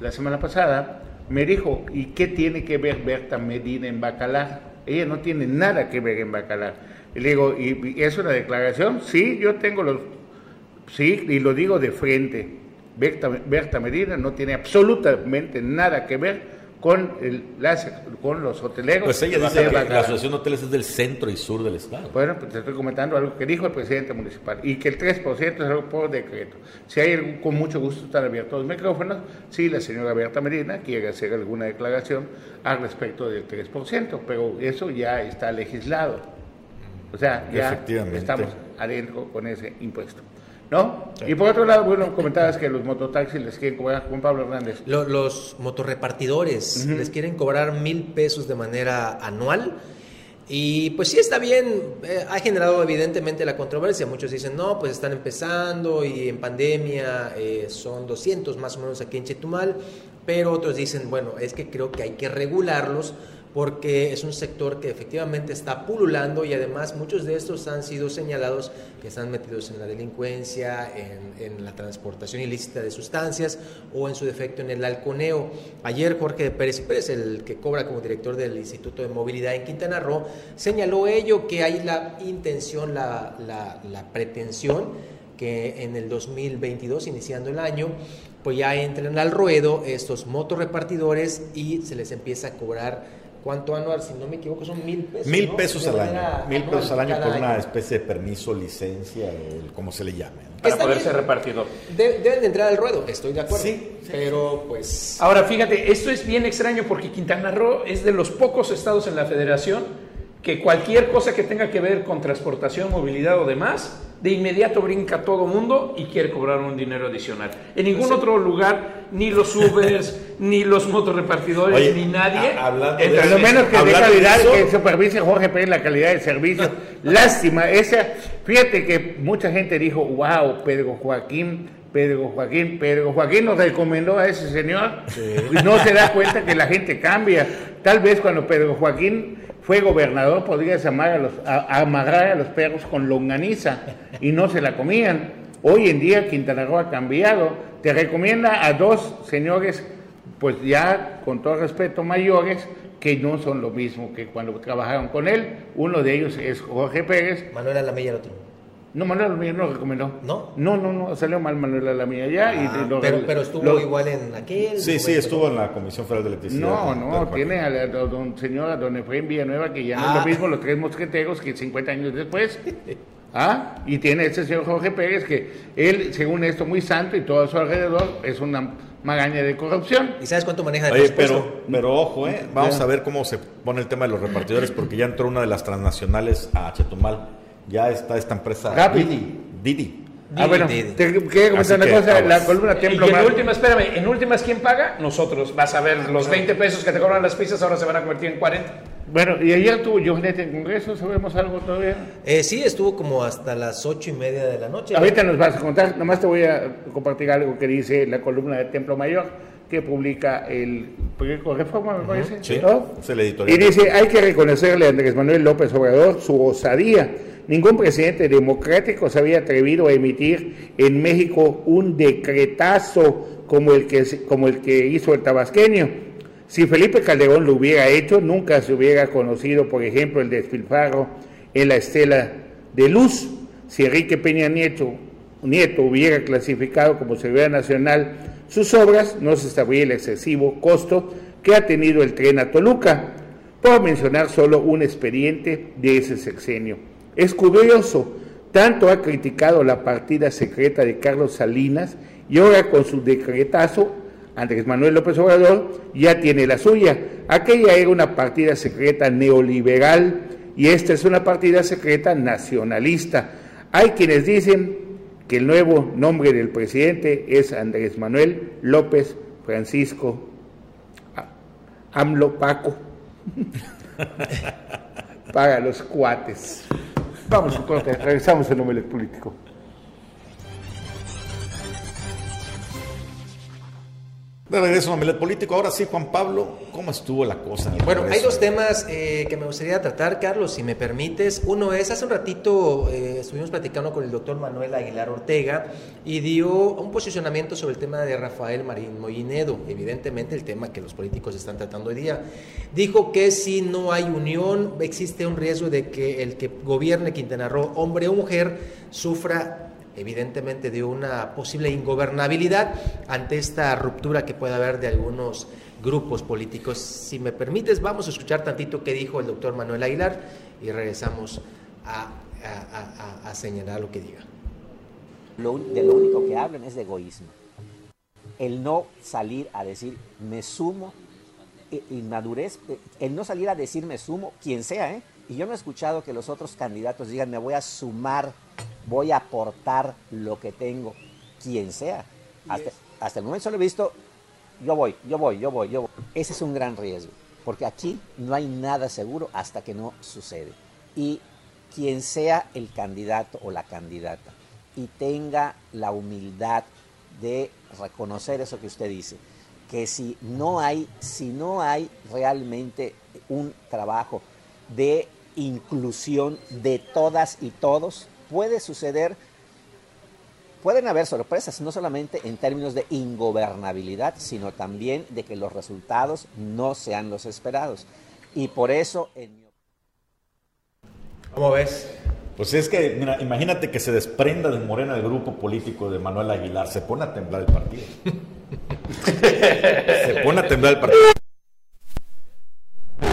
la semana pasada, me dijo, ¿y qué tiene que ver Berta Medina en Bacalar? Ella no tiene nada que ver en Bacalar y le digo, ¿y, es una declaración? Sí, yo tengo los... Sí, y lo digo de frente. Berta, Medina no tiene absolutamente nada que ver con, el, con los hoteleros. Pues ella dice que la Asociación de Hoteles es del centro y sur del Estado. Bueno, pues te estoy comentando algo que dijo el presidente municipal y que el 3% es algo por decreto. Si hay con mucho gusto están abiertos los micrófonos, si la señora Berta Medina quiere hacer alguna declaración al respecto del 3%, pero eso ya está legislado. O sea, ya estamos adentro con ese impuesto. ¿No? Y por otro lado, bueno, comentabas que los mototaxis les quieren cobrar, Juan Pablo Hernández. Los, motorrepartidores les quieren cobrar mil pesos de manera anual. Y pues sí está bien, eh, ha generado evidentemente la controversia. Muchos dicen, no, pues están empezando y en pandemia eh, son 200 más o menos aquí en Chetumal. Pero otros dicen, bueno, es que creo que hay que regularlos porque es un sector que efectivamente está pululando y además muchos de estos han sido señalados que están metidos en la delincuencia, en, la transportación ilícita de sustancias o en su defecto en el halconeo. Ayer Jorge Pérez Pérez, el que cobra como director del Instituto de Movilidad en Quintana Roo, señaló ello que hay la intención, la, pretensión que en el 2022, iniciando el año, pues ya entren al ruedo estos motorrepartidores y se les empieza a cobrar ¿Cuánto anual? Si no me equivoco, son mil pesos. Mil pesos al año. Mil pesos al año por una especie de permiso, licencia, como se le llame. Para poder ser repartido. deben de entrar al ruedo, estoy de acuerdo. Sí, pero pues. Ahora fíjate, esto es bien extraño porque Quintana Roo es de los pocos estados en la federación que cualquier cosa que tenga que ver con transportación, movilidad o demás, de inmediato brinca todo mundo y quiere cobrar un dinero adicional. En ningún otro lugar, ni los Ubers, ni los motorrepartidores, Oye, ni nadie. a- hablando de lo en menos que de calidad, eso- que supervise Jorge Pérez la calidad del servicio. Lástima, esa, fíjate que mucha gente dijo, wow, Pedro Joaquín, Pedro Joaquín, Pedro Joaquín nos recomendó a ese señor. Y no se da cuenta que la gente cambia. Tal vez cuando Pedro Joaquín fue gobernador podrías amar a los, a- amarrar a los perros con longaniza y no se la comían. Hoy en día Quintana Roo ha cambiado. Te recomienda a dos señores pues ya con todo respeto mayores que no son lo mismo que cuando trabajaron con él. Uno de ellos es Jorge Pérez. Manuel Alamella el otro. No, Manuel Alamilla no lo recomendó. ¿No? No, no, no, salió mal Manuel Alamilla ya. Ah, y lo- pero, pero estuvo lo- igual en aquel. Sí, sí, estuvo en la Comisión Federal de Electricidad. No, no, tiene a la a don señora don Efraín Villanueva que ya no Ah. es lo mismo los tres mosqueteros que 50 años después. ¿Ah? Y tiene este señor Jorge Pérez que él, según esto, muy santo y todo a su alrededor es una magaña de corrupción. ¿Y sabes cuánto maneja de Oye, presupuesto? pero, pero ojo, ¿eh? Vamos Ya. a ver cómo se pone el tema de los repartidores, porque ya entró una de las transnacionales a Chetumal. Ya está esta empresa Rappi. Didi. Didi. ah, bueno, Didi. te quería comentar Así una que, cosa, la columna Y Templo que en últimas, espérame, en últimas, ¿quién paga? Nosotros. Vas a ver, los 20 pesos que te cobran las pizzas ahora se van a convertir en 40. Bueno, y ayer tuvo Johnette en Congreso, ¿sabemos algo todavía? Eh, sí, estuvo como hasta las ocho y media de la noche. Ahorita nos vas a contar, nomás te voy a compartir algo que dice la columna de Templo Mayor que publica el periódico Reforma, me parece. Sí, ¿no? es el editorial. Y dice, hay que reconocerle a Andrés Manuel López Obrador su osadía. Ningún presidente democrático se había atrevido a emitir en México un decretazo como el que, como el que hizo el tabasqueño. Si Felipe Calderón lo hubiera hecho, nunca se hubiera conocido, por ejemplo, el despilfarro en la estela de luz. Si Enrique Peña Nieto, Nieto hubiera clasificado como seguridad nacional sus obras, no se sabría el excesivo costo que ha tenido el tren a Toluca, por mencionar solo un expediente de ese sexenio. Es curioso, tanto ha criticado la partida secreta de Carlos Salinas y ahora con su decretazo Andrés Manuel López Obrador ya tiene la suya. Aquella era una partida secreta neoliberal y esta es una partida secreta nacionalista. Hay quienes dicen que el nuevo nombre del presidente es Andrés Manuel López Francisco AMLO Paco para los cuates. Vamos corte, regresamos en Omelet Político. De regreso a Omelet Político. Ahora sí, Juan Pablo, ¿cómo estuvo la cosa? Bueno, hay dos temas eh, que me gustaría tratar, Carlos, si me permites. Uno es, hace un ratito eh, estuvimos platicando con el doctor Manuel Aguilar Ortega y dio un posicionamiento sobre el tema de Rafael Marín Mollinedo, evidentemente el tema que los políticos están tratando hoy día. Dijo que si no hay unión, existe un riesgo de que el que gobierne Quintana Roo, hombre o mujer, sufra evidentemente de una posible ingobernabilidad ante esta ruptura que puede haber de algunos grupos políticos. Si me permites, vamos a escuchar tantito qué dijo el doctor Manuel Aguilar y regresamos a, señalar lo que diga. Lo de lo único que hablan es de egoísmo. El no salir a decir me sumo, eh, inmadurez, eh, el no salir a decir me sumo, quien sea, ¿eh? Y yo no he escuchado que los otros candidatos digan me voy a sumar, voy a aportar lo que tengo, quien sea. Hasta, hasta el momento solo he visto yo voy, yo voy, yo voy, yo voy. Ese es un gran riesgo, porque aquí no hay nada seguro hasta que no sucede. Y quien sea el candidato o la candidata y tenga la humildad de reconocer eso que usted dice, que si no hay, si no hay realmente un trabajo de inclusión de todas y todos, puede suceder Pueden haber sorpresas, no solamente en términos de ingobernabilidad, sino también de que los resultados no sean los esperados. Y por eso, en mi ¿Cómo ves? Pues es que, mira, imagínate que se desprenda de Morena el grupo político de Manuel Aguilar. Se pone a temblar el partido. se pone a temblar el partido.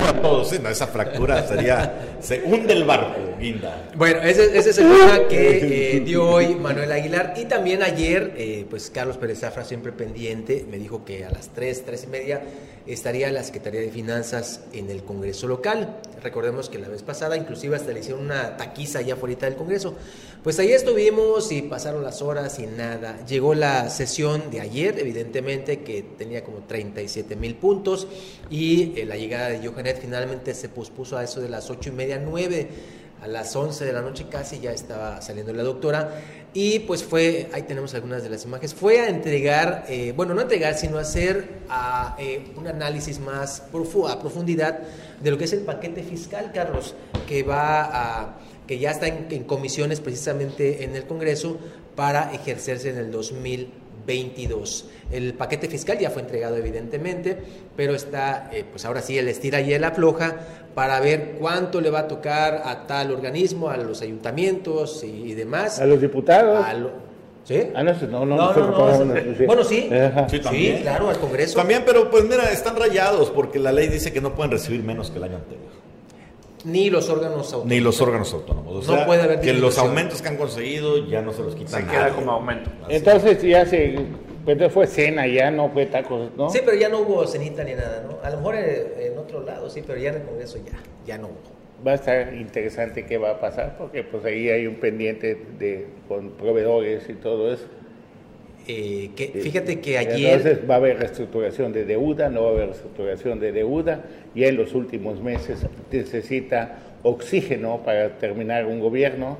A todos, sí, no, esa fractura sería. Se hunde el barco. Guinda. Bueno, ese, ese es el tema que eh, dio hoy Manuel Aguilar. Y también ayer, eh, pues Carlos Pérez Zafra, siempre pendiente, me dijo que a las 3, 3 y media estaría la Secretaría de Finanzas en el Congreso local. Recordemos que la vez pasada, inclusive hasta le hicieron una taquiza allá afuera del Congreso. Pues ahí estuvimos y pasaron las horas y nada. Llegó la sesión de ayer, evidentemente, que tenía como 37 mil puntos. Y eh, la llegada de Johanet finalmente se pospuso a eso de las 8 y media, 9 a las 11 de la noche casi ya estaba saliendo la doctora. Y pues fue, ahí tenemos algunas de las imágenes, fue a entregar, eh, bueno, no entregar, sino hacer eh, un análisis más a profundidad de lo que es el paquete fiscal, Carlos, que va a, que ya está en, en comisiones precisamente en el Congreso para ejercerse en el 2022. El paquete fiscal ya fue entregado evidentemente, pero está, eh, pues ahora sí, el estira y el afloja para ver cuánto le va a tocar a tal organismo, a los ayuntamientos y, demás. A los diputados. A lo- ¿Sí? Ah, no, no, no, No, bueno, sí. Sí. Sí, claro, al Congreso. También, pero pues mira, están rayados porque la ley dice que no pueden recibir menos que el año anterior. Ni los órganos autónomos. Ni los órganos autónomos. O No puede haber que los aumentos que han conseguido ya no se los quitan. Se queda nadie. como aumento. Entonces ya se, pues, entonces fue cena ya, no fue tacos, ¿no? Sí, pero ya no hubo cenita ni nada, ¿no? A lo mejor eh, en otro lado, sí, pero ya en el Congreso ya, ya no hubo. Va a estar interesante qué va a pasar, porque pues ahí hay un pendiente de con proveedores y todo eso. Eh, que, Sí. fíjate que ayer... Entonces va a haber reestructuración de deuda, no va a haber reestructuración de deuda, y en los últimos meses necesita oxígeno para terminar un gobierno.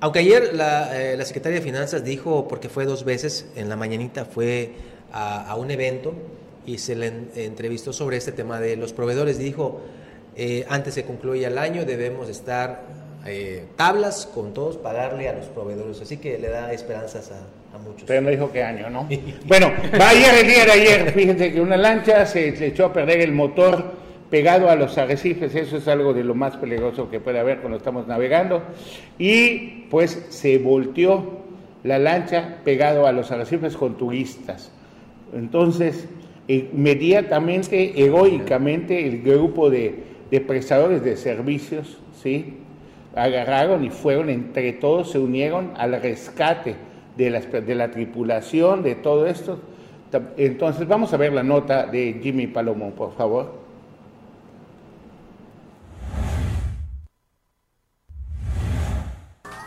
Aunque ayer la, eh, la secretaria de Finanzas dijo, porque fue dos veces, en la mañanita fue a, a un evento y se le en- entrevistó sobre este tema de los proveedores. Dijo, eh, antes se concluya el año debemos estar eh, tablas con todos, pagarle a los proveedores. Así que le da esperanzas a, a muchos. Pero no dijo qué año, ¿no? Bueno, ayer, el día de ayer, fíjense que una lancha se, echó a perder el motor pegado a los arrecifes, eso es algo de lo más peligroso que puede haber cuando estamos navegando, y pues se volteó la lancha pegado a los arrecifes con turistas. Entonces, inmediatamente, heroicamente, el grupo de, de prestadores de servicios, ¿sí? agarraron y fueron entre todos, se unieron al rescate de, la tripulación, de todo esto. Entonces vamos a ver la nota de Jimmy Palomo, por favor.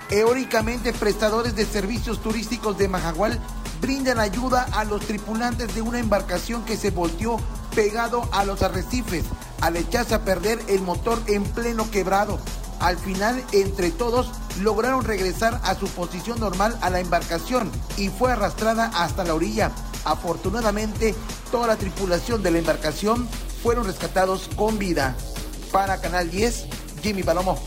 Eóricamente, prestadores de servicios turísticos de Majagual brindan ayuda a los tripulantes de una embarcación que se volteó pegado a los arrecifes al echarse a perder el motor en pleno quebrado. Al final, entre todos, lograron regresar a su posición normal a la embarcación y fue arrastrada hasta la orilla. Afortunadamente, toda la tripulación de la embarcación fueron rescatados con vida. Para Canal 10, Jimmy Palomo.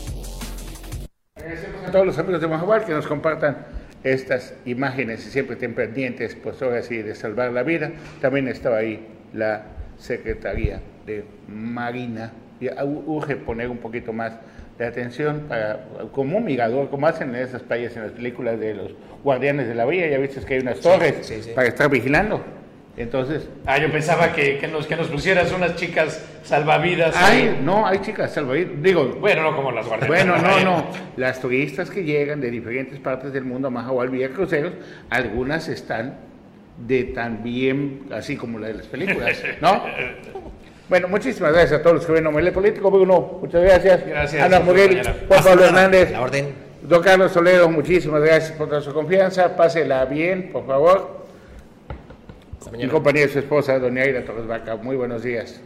a todos los amigos de Majagual que nos compartan estas imágenes y siempre estén pendientes, pues ahora sí, de salvar la vida. También estaba ahí la Secretaría de Marina. Y urge poner un poquito más de atención para, como un mirador, como hacen en esas playas en las películas de los guardianes de la vía, ya viste que hay unas torres sí, sí. para estar vigilando. Entonces, Ah, yo pensaba que, que nos, que nos pusieras unas chicas salvavidas. hay, ahí. no, hay chicas salvavidas, digo, Bueno, no como las guardias. Bueno, no, no. Las turistas que llegan de diferentes partes del mundo a Mahahual vía cruceros, algunas están de tan bien, así como la de las películas, ¿no? Bueno, muchísimas gracias a todos los que ven Omelé Político. Bruno, muchas gracias. Gracias, Ana Muriel. Juan Pablo Hernández, La orden. don Carlos Toledo, muchísimas gracias por toda su confianza. Pásela bien, por favor. Mi y su esposa, doña Aida Torres Vaca, muy buenos días.